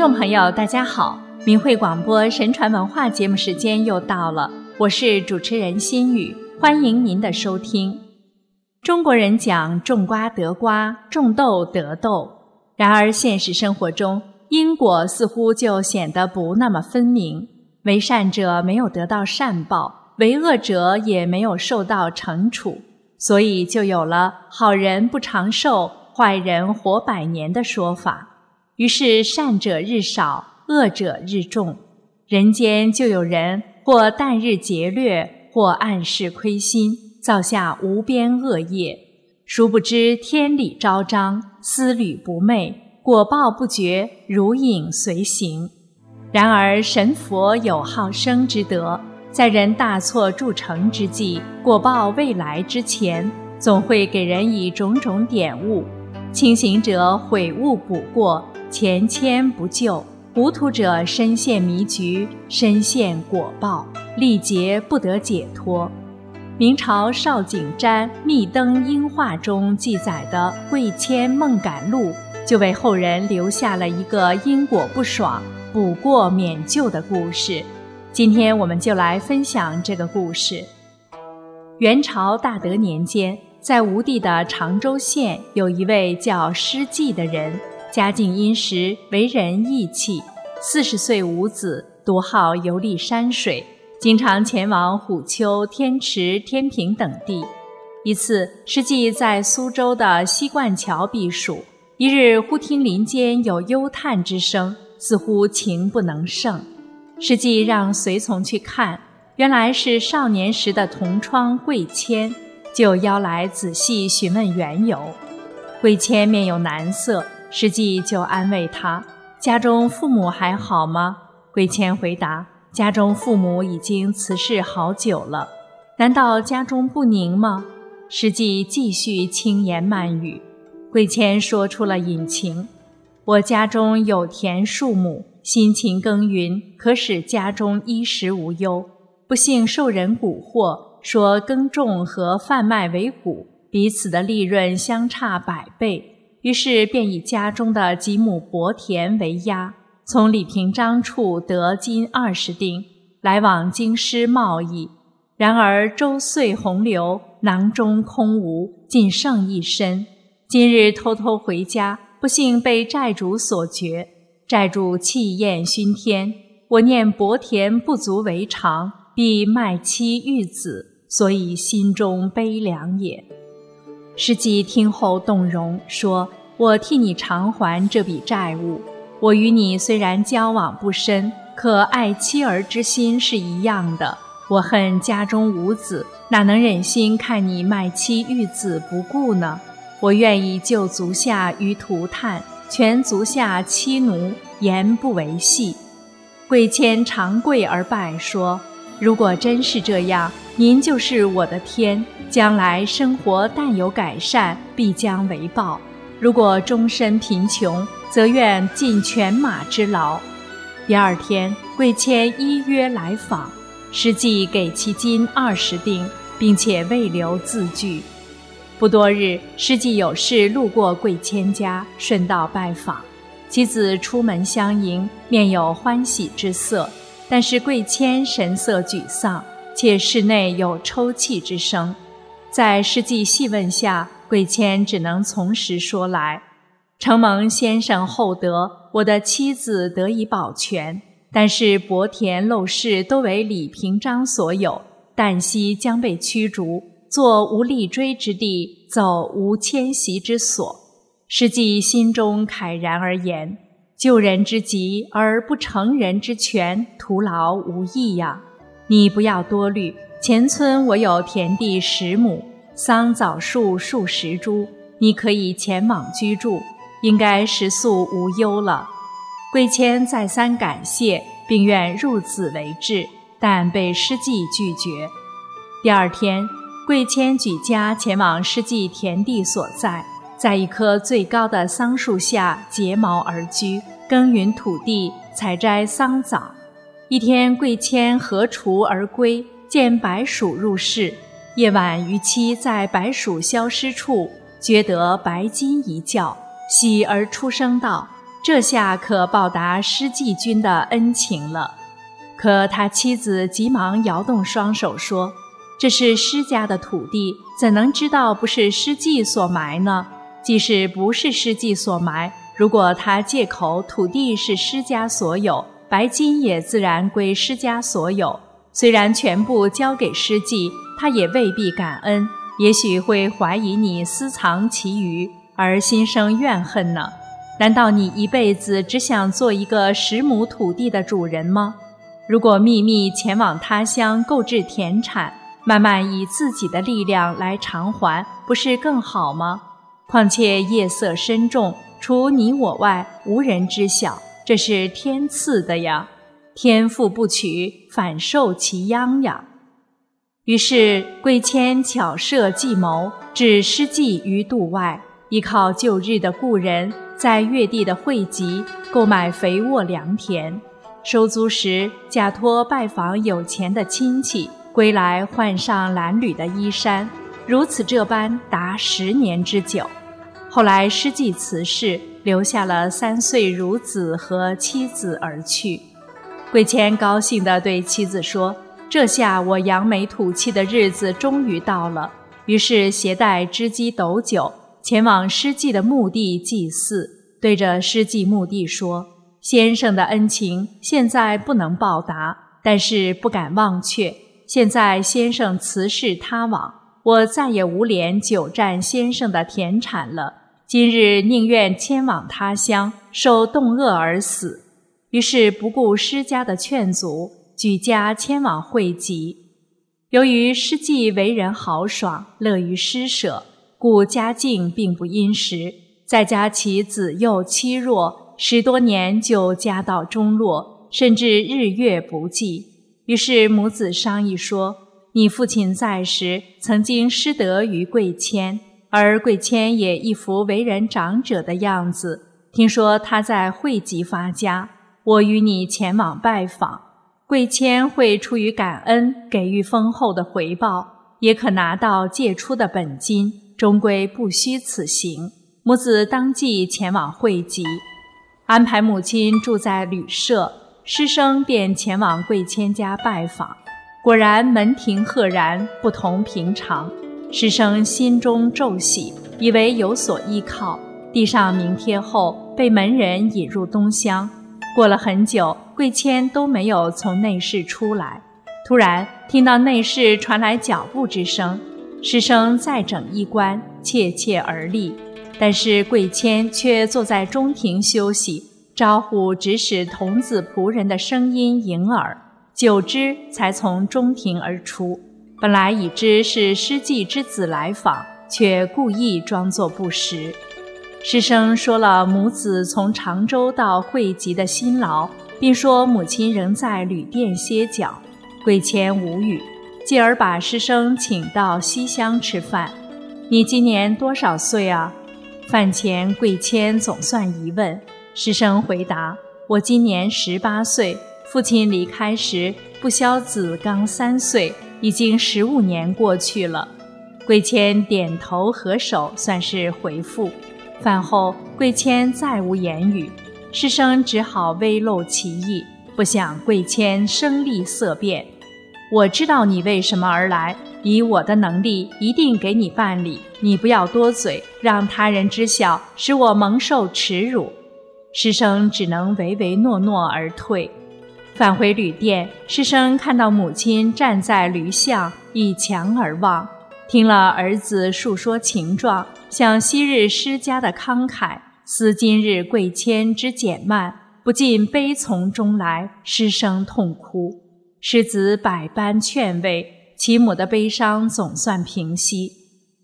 众朋友，大家好！明慧广播神传文化节目时间又到了，我是主持人心雨，欢迎您的收听。中国人讲种瓜得瓜，种豆得豆，然而现实生活中，因果似乎就显得不那么分明。为善者没有得到善报，为恶者也没有受到惩处，所以就有了“好人不长寿，坏人活百年”的说法。于是善者日少，恶者日众，人间就有人或旦日劫掠，或暗室亏心，造下无边恶业。殊不知天理昭彰，思虑不昧，果报不绝，如影随形。然而神佛有好生之德，在人大错铸成之际，果报未来之前，总会给人以种种点悟。清醒者悔悟补过，前迁不救；糊涂者深陷迷局，深陷果报，历劫不得解脱。明朝邵景瞻《密灯英话》中记载的《贵谦梦感录》，就为后人留下了一个因果不爽。补过免救的故事，今天我们就来分享这个故事。元朝大德年间，在吴地的常州县，有一位叫施济的人，家境殷实，为人义气。四十岁无子，独好游历山水，经常前往虎丘、天池、天平等地。一次，施济在苏州的西冠桥避暑，一日忽听林间有幽叹之声。似乎情不能胜，实际让随从去看，原来是少年时的同窗桂谦，就邀来仔细询问缘由。桂谦面有难色，实际就安慰他：“家中父母还好吗？”桂谦回答：“家中父母已经辞世好久了。”难道家中不宁吗？实际继续轻言慢语，桂谦说出了隐情。我家中有田数亩，辛勤耕耘，可使家中衣食无忧。不幸受人蛊惑，说耕种和贩卖为谷，彼此的利润相差百倍。于是便以家中的几亩薄田为押，从李平章处得金二十锭，来往京师贸易。然而周岁洪流，囊中空无，仅剩一身。今日偷偷回家。不幸被债主所绝，债主气焰熏天。我念薄田不足为常，必卖妻育子，所以心中悲凉也。施济听后动容，说：“我替你偿还这笔债务。我与你虽然交往不深，可爱妻儿之心是一样的。我恨家中无子，哪能忍心看你卖妻育子不顾呢？”我愿意救足下于涂炭，全足下妻奴，言不为戏。贵谦长跪而拜说：“如果真是这样，您就是我的天，将来生活但有改善，必将为报；如果终身贫穷，则愿尽犬马之劳。”第二天，贵谦依约来访，实际给其金二十锭，并且未留字据。不多日，施济有事路过贵谦家，顺道拜访。妻子出门相迎，面有欢喜之色，但是贵谦神色沮丧，且室内有抽泣之声。在施济细问下，贵谦只能从实说来：“承蒙先生厚德，我的妻子得以保全，但是薄田陋室都为李平章所有，旦夕将被驱逐。”坐无立锥之地，走无迁徙之所。实际心中慨然而言：救人之急而不成人之全，徒劳无益呀！你不要多虑，前村我有田地十亩，桑枣树数十株，你可以前往居住，应该食宿无忧了。贵谦再三感谢，并愿入子为质，但被施济拒绝。第二天。贵谦举家前往施济田地所在，在一棵最高的桑树下结茅而居，耕耘土地，采摘桑枣。一天，贵谦何锄而归，见白鼠入室。夜晚，渔妻在白鼠消失处，觉得白金一叫，喜而出声道：“这下可报答施季君的恩情了。”可他妻子急忙摇动双手说：“这是施家的土地，怎能知道不是施季所埋呢？即使不是施季所埋，如果他借口土地是施家所有，白金也自然归施家所有。虽然全部交给施季，他也未必感恩。”也许会怀疑你私藏其余，而心生怨恨呢？难道你一辈子只想做一个十亩土地的主人吗？如果秘密前往他乡购置田产，慢慢以自己的力量来偿还，不是更好吗？况且夜色深重，除你我外，无人知晓，这是天赐的呀！天赋不取，反受其殃呀！于是，贵谦巧设计谋，置施计于度外，依靠旧日的故人，在越地的汇集购买肥沃良田，收租时假托拜访有钱的亲戚，归来换上褴褛的衣衫，如此这般达十年之久。后来施计辞世，留下了三岁孺子和妻子而去。贵谦高兴地对妻子说。这下我扬眉吐气的日子终于到了，于是携带织机斗酒前往施祭的墓地祭祀，对着施祭墓地说：“先生的恩情现在不能报答，但是不敢忘却。现在先生辞世他往，我再也无脸久占先生的田产了。今日宁愿迁往他乡，受冻饿而死。”于是不顾施家的劝阻。举家迁往会稽。由于施季为人豪爽，乐于施舍，故家境并不殷实。再加其子幼妻弱，十多年就家道中落，甚至日月不济。于是母子商议说：“你父亲在时曾经施德于贵谦，而贵谦也一副为人长者的样子。听说他在惠集发家，我与你前往拜访。”贵谦会出于感恩，给予丰厚的回报，也可拿到借出的本金，终归不虚此行。母子当即前往惠集，安排母亲住在旅社，师生便前往贵谦家拜访。果然门庭赫然，不同平常。师生心中骤喜，以为有所依靠，递上名帖后，被门人引入东厢。过了很久，贵谦都没有从内室出来。突然听到内室传来脚步之声，师生再整衣冠，怯怯而立。但是贵谦却坐在中庭休息，招呼指使童子仆人的声音迎耳，久之才从中庭而出。本来已知是师季之子来访，却故意装作不识。师生说了母子从常州到会稽的辛劳，并说母亲仍在旅店歇脚。贵谦无语，继而把师生请到西厢吃饭。你今年多少岁啊？饭前贵谦总算一问，师生回答：我今年十八岁。父亲离开时，不肖子刚三岁，已经十五年过去了。贵谦点头合手，算是回复。饭后，贵谦再无言语，师生只好微露其意。不想贵谦声厉色变：“我知道你为什么而来，以我的能力，一定给你办理。你不要多嘴，让他人知晓，使我蒙受耻辱。”师生只能唯唯诺诺而退。返回旅店，师生看到母亲站在驴巷，倚墙而望，听了儿子述说情状。想昔日施家的慷慨，思今日贵谦之减慢，不禁悲从中来，失声痛哭。师子百般劝慰，其母的悲伤总算平息。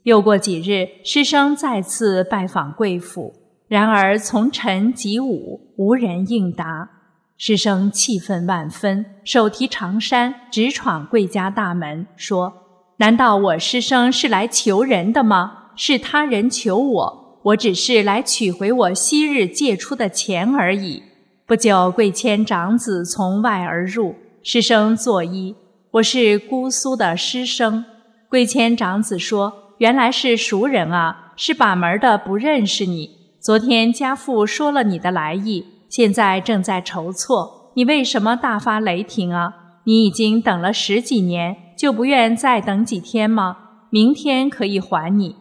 又过几日，师生再次拜访贵府，然而从晨及午，无人应答。师生气愤万分，手提长衫直闯贵家大门，说：“难道我师生是来求人的吗？”是他人求我，我只是来取回我昔日借出的钱而已。不久，贵谦长子从外而入，师生作揖。我是姑苏的师生。贵谦长子说：“原来是熟人啊，是把门的不认识你。昨天家父说了你的来意，现在正在筹措。你为什么大发雷霆啊？你已经等了十几年，就不愿再等几天吗？明天可以还你。”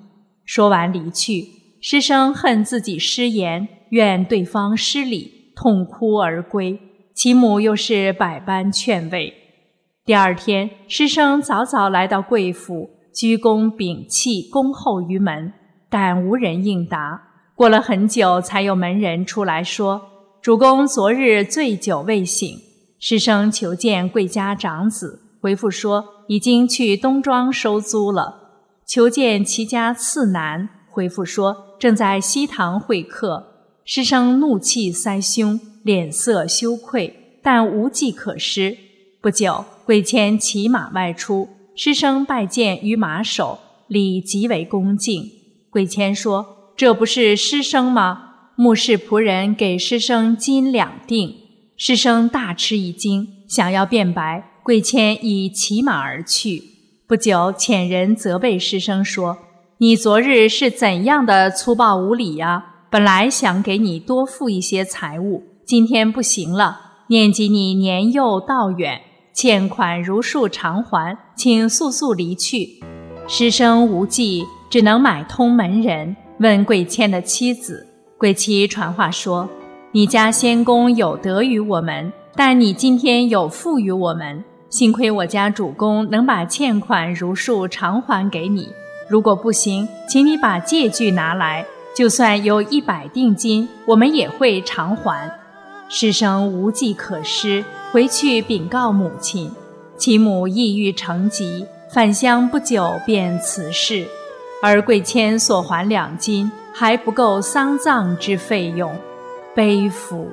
说完离去。师生恨自己失言，怨对方失礼，痛哭而归。其母又是百般劝慰。第二天，师生早早来到贵府，鞠躬屏气，恭候于门，但无人应答。过了很久，才有门人出来说：“主公昨日醉酒未醒。”师生求见贵家长子，回复说已经去东庄收租了。求见齐家次男，回复说正在西堂会客。师生怒气塞胸。脸色羞愧，但无计可施。不久，贵谦骑马外出，师生拜见于马首，礼极为恭敬。贵谦说：“这不是师生吗？”目视仆人给师生金两锭，师生大吃一惊，想要辩白，贵谦已骑马而去。不久，遣人责备师生说：“你昨日是怎样的粗暴无礼呀？本来想给你多付一些财物。”今天不行了，念及你年幼道远，欠款如数偿还，请速速离去。师生无计，只能买通门人，问贵谦的妻子。鬼妻传话说：“你家仙公有德于我们，但你今天有负于我们，幸亏我家主公能把欠款如数偿还给你。如果不行，请你把借据拿来，就算有一百定金，我们也会偿还。”师生无计可施，回去禀告母亲。其母抑郁成疾，返乡不久便辞世。而贵谦所还两金还不够丧葬之费用，悲服！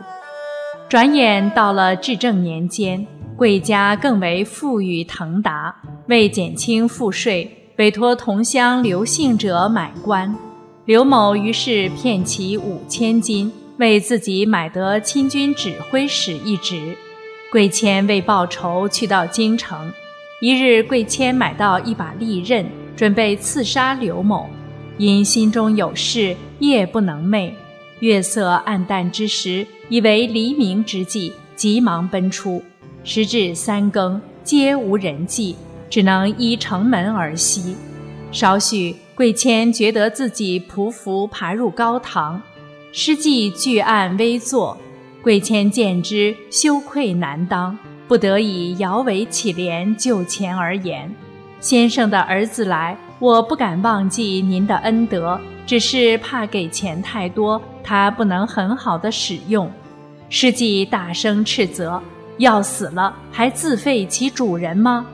转眼到了至正年间，贵家更为富裕腾达。为减轻赋税，委托同乡刘姓者买官。刘某于是骗其五千金。为自己买得亲军指挥使一职，贵谦为报仇去到京城。一日，贵谦买到一把利刃，准备刺杀刘某，因心中有事，夜不能寐。月色暗淡之时，以为黎明之际，急忙奔出。时至三更，皆无人迹，只能依城门而息。少许，贵谦觉得自己匍匐爬入高堂。诗记巨案危坐，贵谦见之，羞愧难当，不得已摇尾乞怜，就前而言：“先生的儿子来，我不敢忘记您的恩德，只是怕给钱太多，他不能很好的使用。”诗记大声斥责：“要死了，还自废其主人吗？”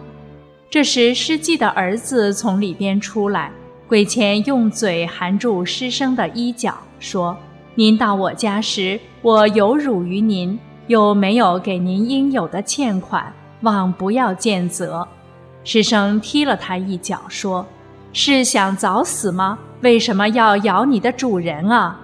这时，诗记的儿子从里边出来，贵谦用嘴含住师生的衣角，说。您到我家时，我有辱于您，又没有给您应有的欠款，望不要见责。师生踢了他一脚，说：“是想早死吗？为什么要咬你的主人啊？”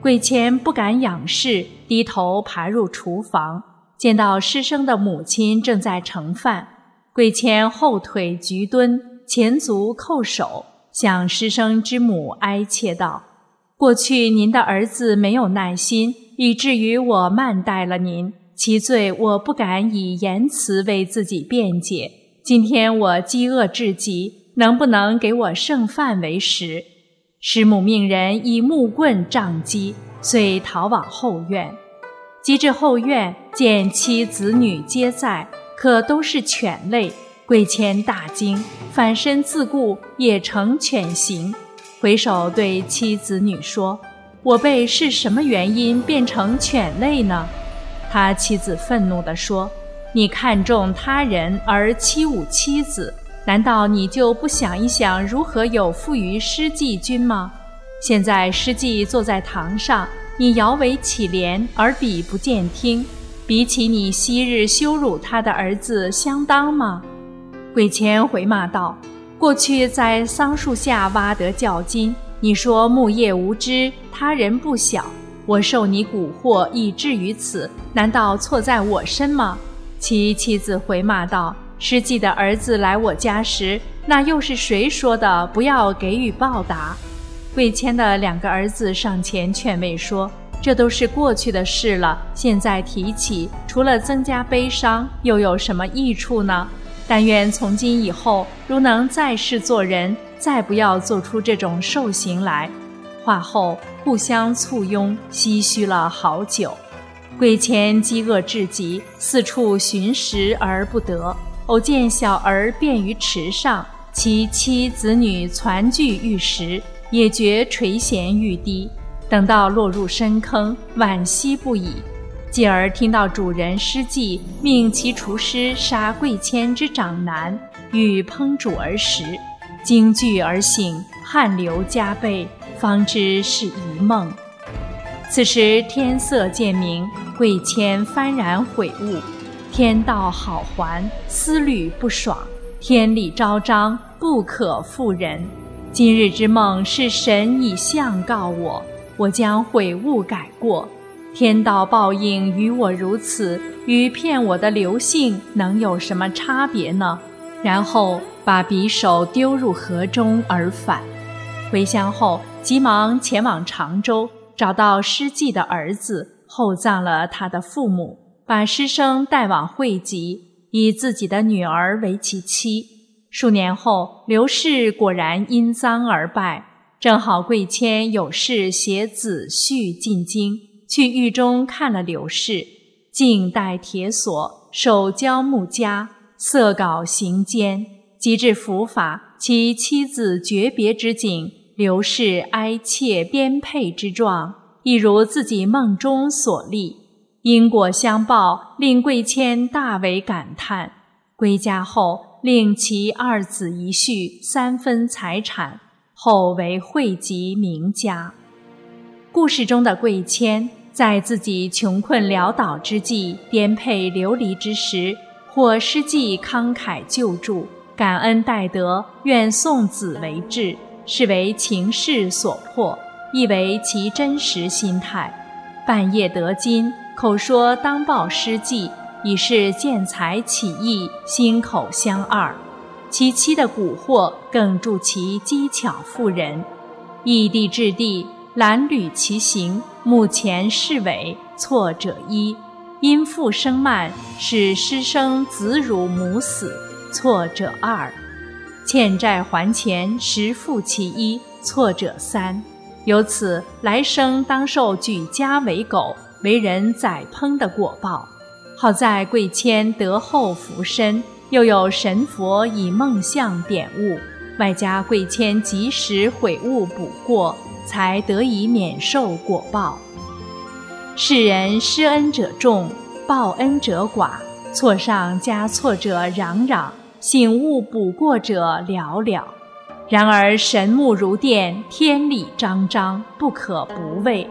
贵谦不敢仰视，低头爬入厨房，见到师生的母亲正在盛饭。贵谦后腿局蹲，前足叩首，向师生之母哀切道。过去您的儿子没有耐心，以至于我慢待了您，其罪我不敢以言辞为自己辩解。今天我饥饿至极，能不能给我剩饭为食？师母命人以木棍杖击，遂逃往后院。及至后院，见妻子女皆在，可都是犬类。贵谦大惊，反身自顾，也成犬形。回首对妻子女说：“我辈是什么原因变成犬类呢？”他妻子愤怒地说：“你看重他人而欺侮妻子，难道你就不想一想如何有负于施季君吗？现在施季坐在堂上，你摇尾乞怜，而彼不见听，比起你昔日羞辱他的儿子相当吗？”鬼谦回骂道。过去在桑树下挖得较金，你说木叶无知，他人不晓。我受你蛊惑，以至于此，难道错在我身吗？其妻子回骂道：“师季的儿子来我家时，那又是谁说的？不要给予报答。”贵谦的两个儿子上前劝慰说：“这都是过去的事了，现在提起，除了增加悲伤，又有什么益处呢？但愿从今以后，如能在世做人，再不要做出这种兽行来。”话后互相簇拥，唏嘘了好久。贵谦饥饿至极，四处寻食而不得，偶见小儿便于池上，其妻子女攒聚玉石。也觉垂涎欲滴，等到落入深坑，惋惜不已。继而听到主人施计，命其厨师杀贵谦之长男，欲烹煮而食。惊惧而醒，汗流浃背，方知是一梦。此时天色渐明，贵谦幡然悔悟：天道好还，思虑不爽；天理昭彰，不可负人。今日之梦是神以相告我，我将悔悟改过。天道报应与我如此，与骗我的刘姓能有什么差别呢？然后把匕首丢入河中而返。回乡后，急忙前往常州，找到施济的儿子，厚葬了他的父母，把师生带往会稽，以自己的女儿为其妻。数年后，刘氏果然因丧而败。正好贵谦有事携子婿进京，去狱中看了刘氏，竟戴铁锁，手交木枷，色稿行间。及至伏法，其妻子诀别之景，刘氏哀切颠沛之状，一如自己梦中所历。因果相报，令贵谦大为感叹。归家后。令其二子一婿三分财产，后为惠及名家。故事中的贵谦，在自己穷困潦倒之际、颠沛流离之时，或施计慷慨救助，感恩戴德，愿送子为质，是为情势所迫，亦为其真实心态。半夜得金，口说当报施计。已是见财起意，心口相二。其妻的蛊惑更助其机巧妇人。异地置地，褴褛其行，目前是尾，错者一。因父生慢，使师生子辱母死，错者二。欠债还钱，实负其一，错者三。由此来生当受举家为狗，为人宰烹的果报。好在贵谦得厚福身，又有神佛以梦相点悟，外加贵谦及时悔悟补过，才得以免受果报。世人施恩者众，报恩者寡，错上加错者攘攘，醒悟补过者寥寥。然而神目如电，天理昭彰，不可不畏。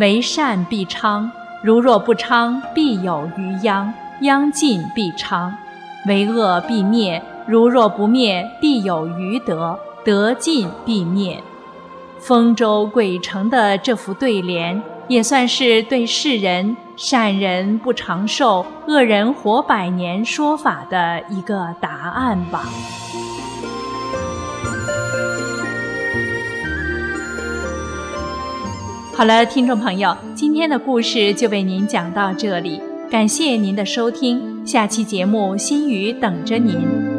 为善必昌。如若不昌，必有余殃；殃尽必昌，为恶必灭；如若不灭，必有余德；德尽必灭。丰州鬼城的这副对联，也算是对世人“善人不长寿，恶人活百年”说法的一个答案吧。好了，听众朋友，今天的故事就为您讲到这里，感谢您的收听，下期节目心语等着您。